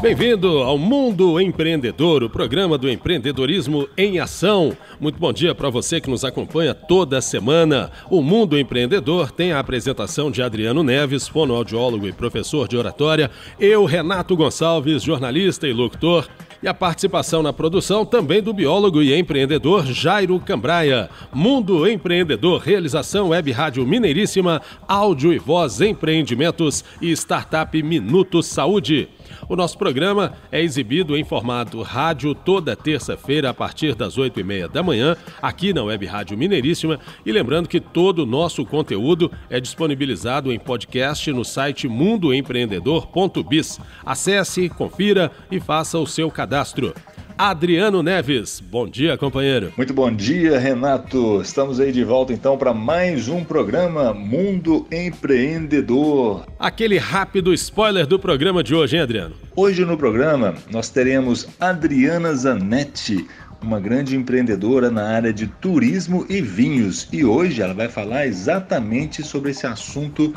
Bem-vindo ao Mundo Empreendedor, o programa do empreendedorismo em ação. Muito bom dia para você que nos acompanha toda semana. O Mundo Empreendedor tem a apresentação de Adriano Neves, fonoaudiólogo e professor de oratória, eu, Renato Gonçalves, jornalista e locutor, e a participação na produção também do biólogo e empreendedor Jairo Cambraia. Mundo Empreendedor, realização Web Rádio Mineiríssima, áudio e voz, empreendimentos e startup Minuto Saúde. O nosso programa é exibido em formato rádio toda terça-feira a partir das oito e meia da manhã, aqui na Web Rádio Mineiríssima. E lembrando que todo o nosso conteúdo é disponibilizado em podcast no site mundoempreendedor.biz. Acesse, confira e faça o seu cadastro. Adriano Neves. Bom dia, companheiro. Muito bom dia, Renato. Estamos aí de volta então para mais um programa Mundo Empreendedor. Aquele rápido spoiler do programa de hoje, hein, Adriano? Hoje no programa nós teremos Adriana Zanetti, uma grande empreendedora na área de turismo e vinhos, e hoje ela vai falar exatamente sobre esse assunto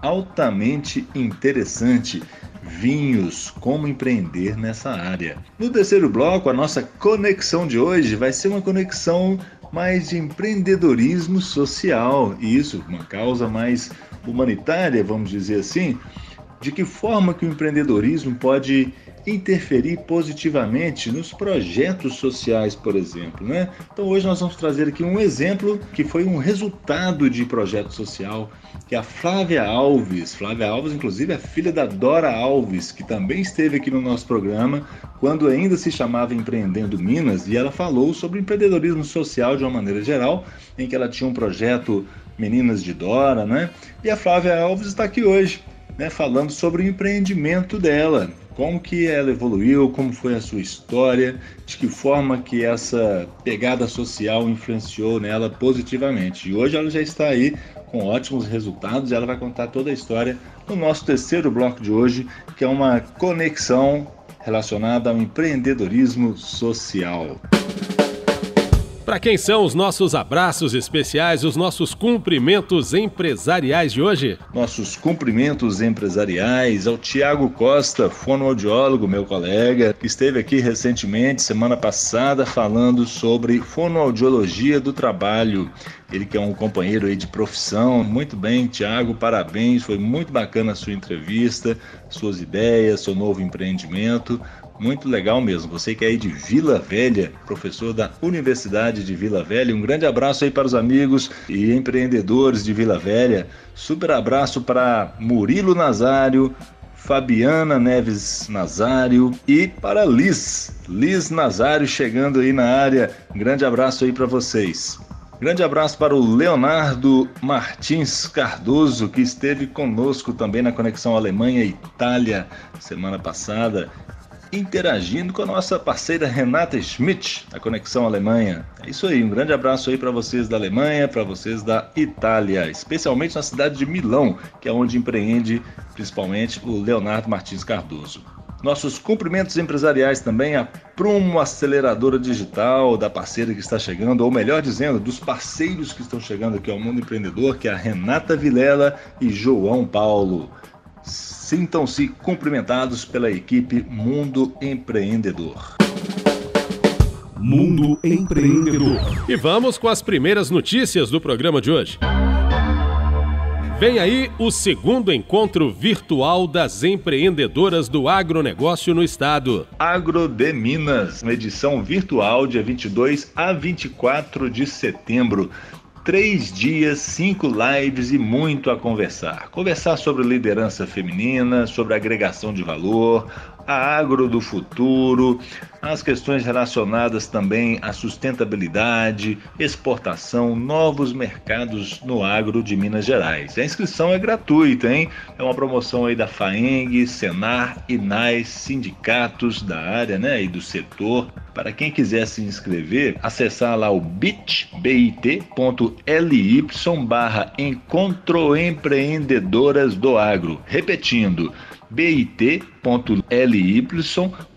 altamente interessante vinhos, como empreender nessa área. No terceiro bloco, a nossa conexão de hoje vai ser uma conexão mais de empreendedorismo social, e isso, uma causa mais humanitária, vamos dizer assim. De que forma que o empreendedorismo pode interferir positivamente nos projetos sociais, por exemplo, né? Então hoje nós vamos trazer aqui um exemplo que foi um resultado de projeto social, que é a Flávia Alves. Flávia Alves, inclusive, é filha da Dora Alves, que também esteve aqui no nosso programa quando ainda se chamava Empreendendo Minas, e ela falou sobre empreendedorismo social de uma maneira geral, em que ela tinha um projeto Meninas de Dora, né? E a Flávia Alves está aqui hoje, né, falando sobre o empreendimento dela como que ela evoluiu, como foi a sua história, de que forma que essa pegada social influenciou nela positivamente. E hoje ela já está aí com ótimos resultados e ela vai contar toda a história no nosso terceiro bloco de hoje, que é uma conexão relacionada ao empreendedorismo social. Para quem são os nossos abraços especiais, os nossos cumprimentos empresariais de hoje? Nossos cumprimentos empresariais ao Tiago Costa, fonoaudiólogo, meu colega, que esteve aqui recentemente, semana passada, falando sobre fonoaudiologia do trabalho. Ele que é um companheiro aí de profissão. Muito bem, Tiago, parabéns. Foi muito bacana a sua entrevista, suas ideias, seu novo empreendimento. Muito legal mesmo. Você que é aí de Vila Velha, professor da Universidade de Vila Velha, um grande abraço aí para os amigos e empreendedores de Vila Velha. Super abraço para Murilo Nazário, Fabiana Neves Nazário e para Liz. Liz Nazário chegando aí na área. Um grande abraço aí para vocês. Grande abraço para o Leonardo Martins Cardoso, que esteve conosco também na Conexão Alemanha-Itália semana passada interagindo com a nossa parceira Renata Schmidt, da Conexão Alemanha. É isso aí, um grande abraço aí para vocês da Alemanha, para vocês da Itália, especialmente na cidade de Milão, que é onde empreende principalmente o Leonardo Martins Cardoso. Nossos cumprimentos empresariais também à Prumo Aceleradora Digital, da parceira que está chegando, ou melhor dizendo, dos parceiros que estão chegando aqui ao Mundo Empreendedor, que é a Renata Vilela e João Paulo. Sintam-se cumprimentados pela equipe Mundo Empreendedor. Mundo Empreendedor. E vamos com as primeiras notícias do programa de hoje. Vem aí o segundo encontro virtual das empreendedoras do agronegócio no estado. Agro de Minas, uma edição virtual dia 22 a 24 de setembro três dias, cinco lives e muito a conversar. Conversar sobre liderança feminina, sobre agregação de valor, a agro do futuro, as questões relacionadas também à sustentabilidade, exportação, novos mercados no agro de Minas Gerais. A inscrição é gratuita, hein? É uma promoção aí da FAENG, Senar, INAIS, sindicatos da área, né, e do setor. Para quem quiser se inscrever, acessar lá o bit.ly barra Encontro Empreendedoras do Agro. Repetindo, bit.ly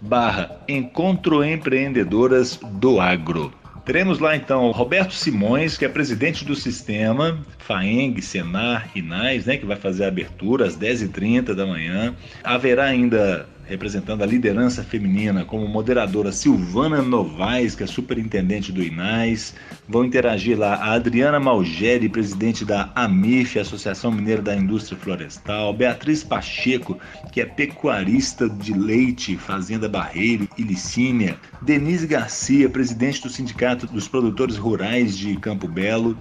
barra Encontro Empreendedoras do Agro. Teremos lá então Roberto Simões, que é presidente do sistema FAENG, Senar, INAIS, né, que vai fazer a abertura às 10h30 da manhã. Haverá ainda representando a liderança feminina, como moderadora Silvana Novaes, que é superintendente do INAIS. Vão interagir lá a Adriana Malgeri, presidente da AMIF, Associação Mineira da Indústria Florestal, Beatriz Pacheco, que é pecuarista de leite, Fazenda Barreiro e Licínia, Denise Garcia, presidente do Sindicato dos Produtores Rurais de Campo Belo,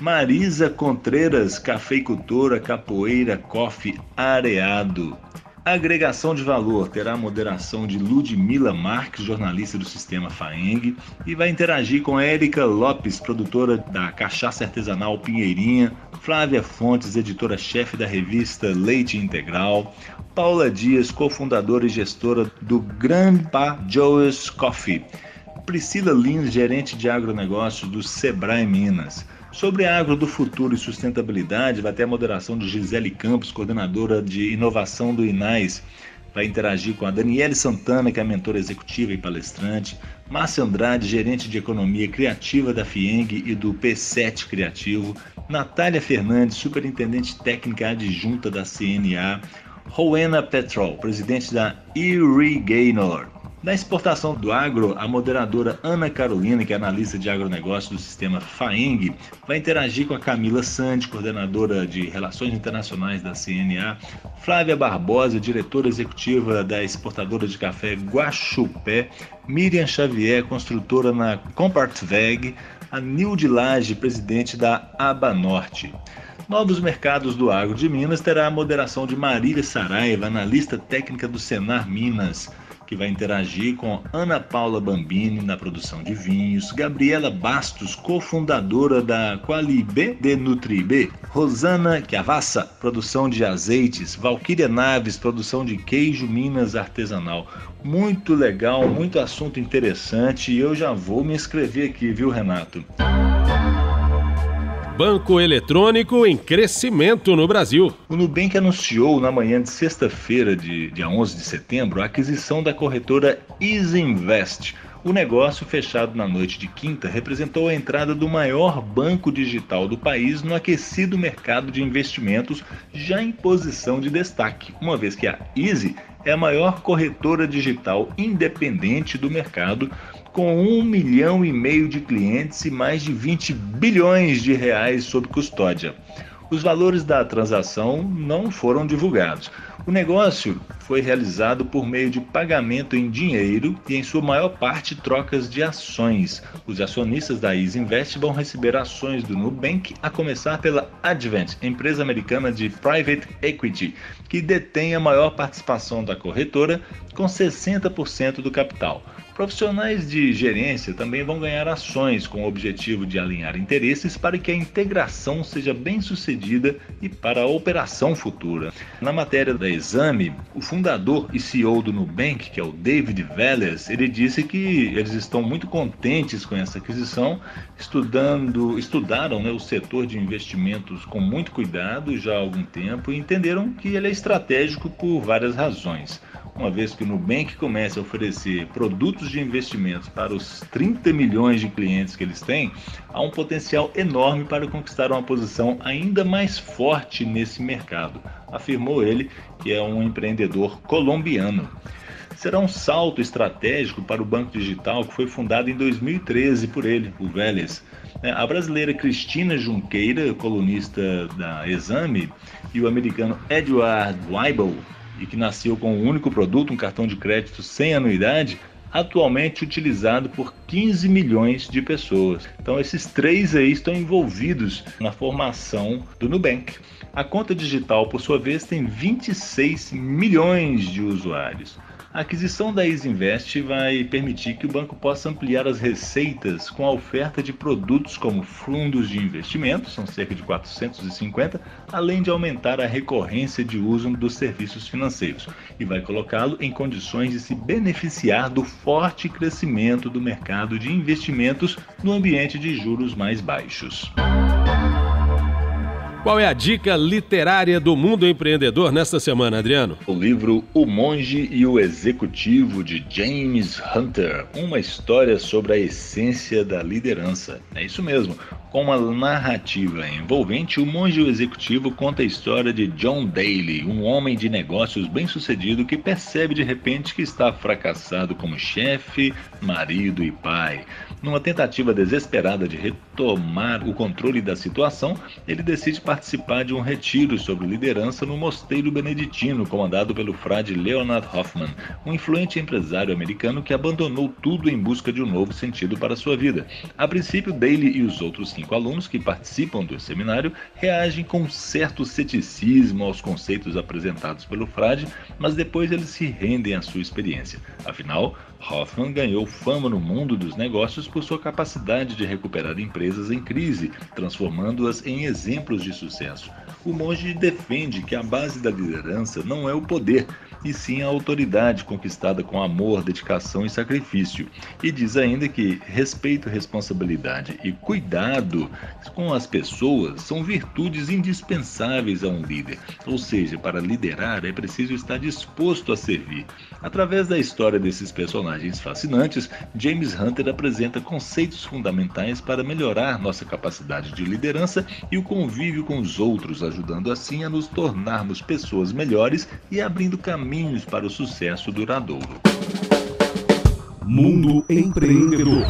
Marisa Contreiras, cafeicultora, capoeira, coffee areado. Agregação de valor terá a moderação de Ludmila Marques, jornalista do Sistema FAENG, e vai interagir com Érica Lopes, produtora da Cachaça Artesanal Pinheirinha, Flávia Fontes, editora-chefe da revista Leite Integral, Paula Dias, cofundadora e gestora do Grandpa Joe's Coffee, Priscila Lins, gerente de agronegócios do Sebrae Minas. Sobre agro do futuro e sustentabilidade, vai ter a moderação de Gisele Campos, coordenadora de inovação do INAIS. Vai interagir com a Daniele Santana, que é mentora executiva e palestrante, Márcia Andrade, gerente de economia criativa da FIENG e do P7 Criativo, Natália Fernandes, superintendente técnica adjunta da CNA, Rowena Petrol, presidente da Irrigator, na exportação do agro, a moderadora Ana Carolina, que é analista de agronegócio do sistema FAENG, vai interagir com a Camila Sandi, coordenadora de Relações Internacionais da CNA, Flávia Barbosa, diretora executiva da exportadora de café Guaxupé, Miriam Xavier, construtora na Compartveg, a Nilde Lage, presidente da Aba Norte. Novos Mercados do Agro de Minas terá a moderação de Marília Saraiva, analista técnica do Senar Minas que vai interagir com Ana Paula Bambini na produção de vinhos, Gabriela Bastos, cofundadora da Qualib de Nutrib, Rosana Chiavassa, produção de azeites, Valquíria Naves, produção de queijo Minas artesanal. Muito legal, muito assunto interessante e eu já vou me inscrever aqui, viu, Renato? Banco eletrônico em crescimento no Brasil. O Nubank anunciou na manhã de sexta-feira, dia 11 de setembro, a aquisição da corretora EasyInvest. O negócio, fechado na noite de quinta, representou a entrada do maior banco digital do país no aquecido mercado de investimentos, já em posição de destaque, uma vez que a Easy é a maior corretora digital independente do mercado, com um milhão e meio de clientes e mais de 20 bilhões de reais sob custódia. Os valores da transação não foram divulgados. O negócio foi realizado por meio de pagamento em dinheiro e, em sua maior parte, trocas de ações. Os acionistas da Easy Invest vão receber ações do Nubank, a começar pela Advent, empresa americana de private equity, que detém a maior participação da corretora, com 60% do capital. Profissionais de gerência também vão ganhar ações com o objetivo de alinhar interesses para que a integração seja bem sucedida e para a operação futura. Na matéria da Exame, o fundador e CEO do Nubank, que é o David Vélez, ele disse que eles estão muito contentes com essa aquisição, estudando, estudaram né, o setor de investimentos com muito cuidado já há algum tempo e entenderam que ele é estratégico por várias razões uma vez que o Nubank comece a oferecer produtos de investimentos para os 30 milhões de clientes que eles têm, há um potencial enorme para conquistar uma posição ainda mais forte nesse mercado, afirmou ele, que é um empreendedor colombiano. Será um salto estratégico para o banco digital que foi fundado em 2013 por ele, o Vélez. A brasileira Cristina Junqueira, colunista da Exame, e o americano Edward Weibel, e que nasceu com um único produto, um cartão de crédito sem anuidade, atualmente utilizado por 15 milhões de pessoas. Então esses três aí estão envolvidos na formação do Nubank. A conta digital, por sua vez, tem 26 milhões de usuários. A aquisição da Isinvest vai permitir que o banco possa ampliar as receitas com a oferta de produtos como fundos de investimento, são cerca de 450, além de aumentar a recorrência de uso dos serviços financeiros, e vai colocá-lo em condições de se beneficiar do forte crescimento do mercado de investimentos no ambiente de juros mais baixos. Qual é a dica literária do mundo empreendedor nesta semana, Adriano? O livro O Monge e o Executivo de James Hunter, uma história sobre a essência da liderança. É isso mesmo. Com uma narrativa envolvente, o Monge Executivo conta a história de John Daly, um homem de negócios bem-sucedido que percebe de repente que está fracassado como chefe, marido e pai. Numa tentativa desesperada de retomar o controle da situação, ele decide participar de um retiro sobre liderança no mosteiro beneditino, comandado pelo frade Leonard Hoffman, um influente empresário americano que abandonou tudo em busca de um novo sentido para sua vida. A princípio, Daly e os outros cinco alunos que participam do seminário reagem com certo ceticismo aos conceitos apresentados pelo frade, mas depois eles se rendem à sua experiência. Afinal, Hoffman ganhou fama no mundo dos negócios por sua capacidade de recuperar empresas em crise, transformando-as em exemplos de sucesso. O monge defende que a base da liderança não é o poder, e sim a autoridade conquistada com amor, dedicação e sacrifício. E diz ainda que respeito, responsabilidade e cuidado com as pessoas são virtudes indispensáveis a um líder. Ou seja, para liderar é preciso estar disposto a servir. Através da história desses personagens fascinantes, James Hunter apresenta conceitos fundamentais para melhorar nossa capacidade de liderança e o convívio com os outros, ajudando assim a nos tornarmos pessoas melhores e abrindo caminho caminhos para o sucesso duradouro. Mundo Empreendedor.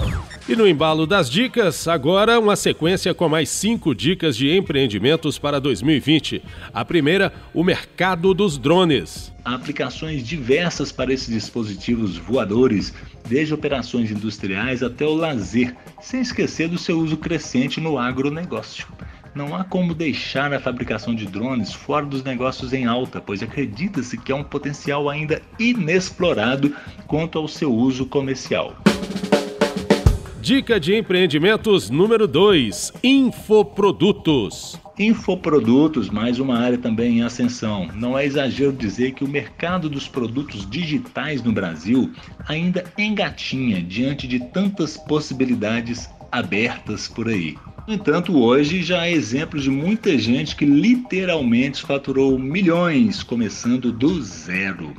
E no embalo das dicas, agora uma sequência com mais cinco dicas de empreendimentos para 2020. A primeira, o mercado dos drones. Há aplicações diversas para esses dispositivos voadores, desde operações industriais até o lazer, sem esquecer do seu uso crescente no agronegócio. Não há como deixar a fabricação de drones fora dos negócios em alta, pois acredita-se que há um potencial ainda inexplorado quanto ao seu uso comercial. Dica de empreendimentos número 2: Infoprodutos. Infoprodutos, mais uma área também em ascensão. Não é exagero dizer que o mercado dos produtos digitais no Brasil ainda engatinha diante de tantas possibilidades abertas por aí. No entanto, hoje já há exemplos de muita gente que literalmente faturou milhões começando do zero.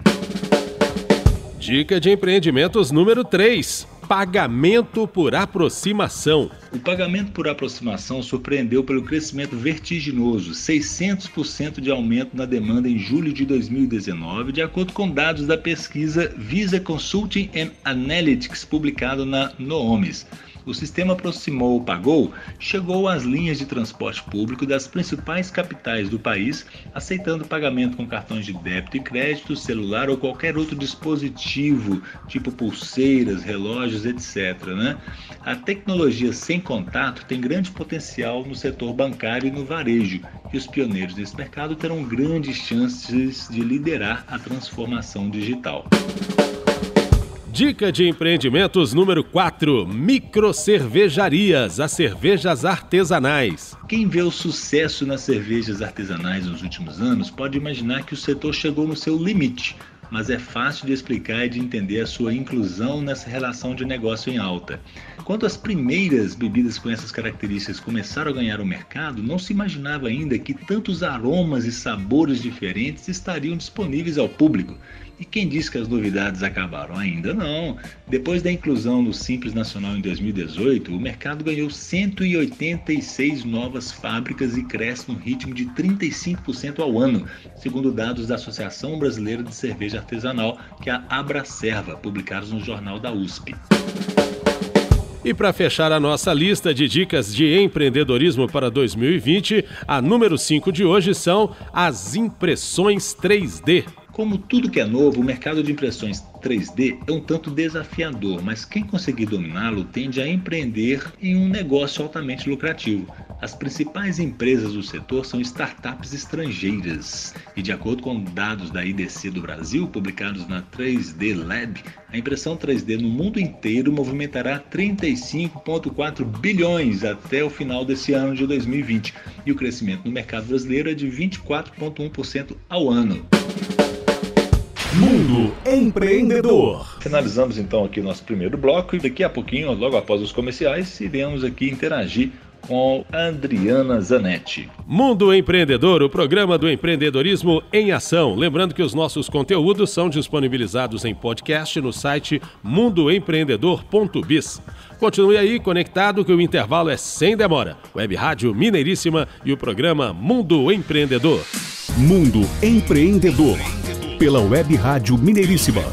Dica de empreendimentos número 3: Pagamento por aproximação. O pagamento por aproximação surpreendeu pelo crescimento vertiginoso, 600% de aumento na demanda em julho de 2019, de acordo com dados da pesquisa Visa Consulting and Analytics, publicado na Noomis o sistema aproximou o Pagou chegou às linhas de transporte público das principais capitais do país, aceitando pagamento com cartões de débito e crédito, celular ou qualquer outro dispositivo, tipo pulseiras, relógios, etc. Né? A tecnologia sem contato tem grande potencial no setor bancário e no varejo, e os pioneiros desse mercado terão grandes chances de liderar a transformação digital. Dica de empreendimentos número 4: Microcervejarias, as cervejas artesanais. Quem vê o sucesso nas cervejas artesanais nos últimos anos pode imaginar que o setor chegou no seu limite, mas é fácil de explicar e de entender a sua inclusão nessa relação de negócio em alta. Quando as primeiras bebidas com essas características começaram a ganhar o mercado, não se imaginava ainda que tantos aromas e sabores diferentes estariam disponíveis ao público. E quem disse que as novidades acabaram? Ainda não. Depois da inclusão no Simples Nacional em 2018, o mercado ganhou 186 novas fábricas e cresce no ritmo de 35% ao ano, segundo dados da Associação Brasileira de Cerveja Artesanal, que é a Abracerva, publicados no Jornal da USP. E para fechar a nossa lista de dicas de empreendedorismo para 2020, a número 5 de hoje são as impressões 3D. Como tudo que é novo, o mercado de impressões 3D é um tanto desafiador, mas quem conseguir dominá-lo tende a empreender em um negócio altamente lucrativo. As principais empresas do setor são startups estrangeiras. E de acordo com dados da IDC do Brasil, publicados na 3D Lab, a impressão 3D no mundo inteiro movimentará 35,4 bilhões até o final desse ano de 2020. E o crescimento no mercado brasileiro é de 24,1% ao ano. Mundo Empreendedor. Finalizamos então aqui o nosso primeiro bloco e daqui a pouquinho, logo após os comerciais, iremos aqui interagir com Adriana Zanetti. Mundo Empreendedor, o programa do empreendedorismo em ação. Lembrando que os nossos conteúdos são disponibilizados em podcast no site mundoempreendedor.biz. Continue aí conectado que o intervalo é sem demora. Web Rádio Mineiríssima e o programa Mundo Empreendedor. Mundo Empreendedor. Pela Web Rádio Mineiríssima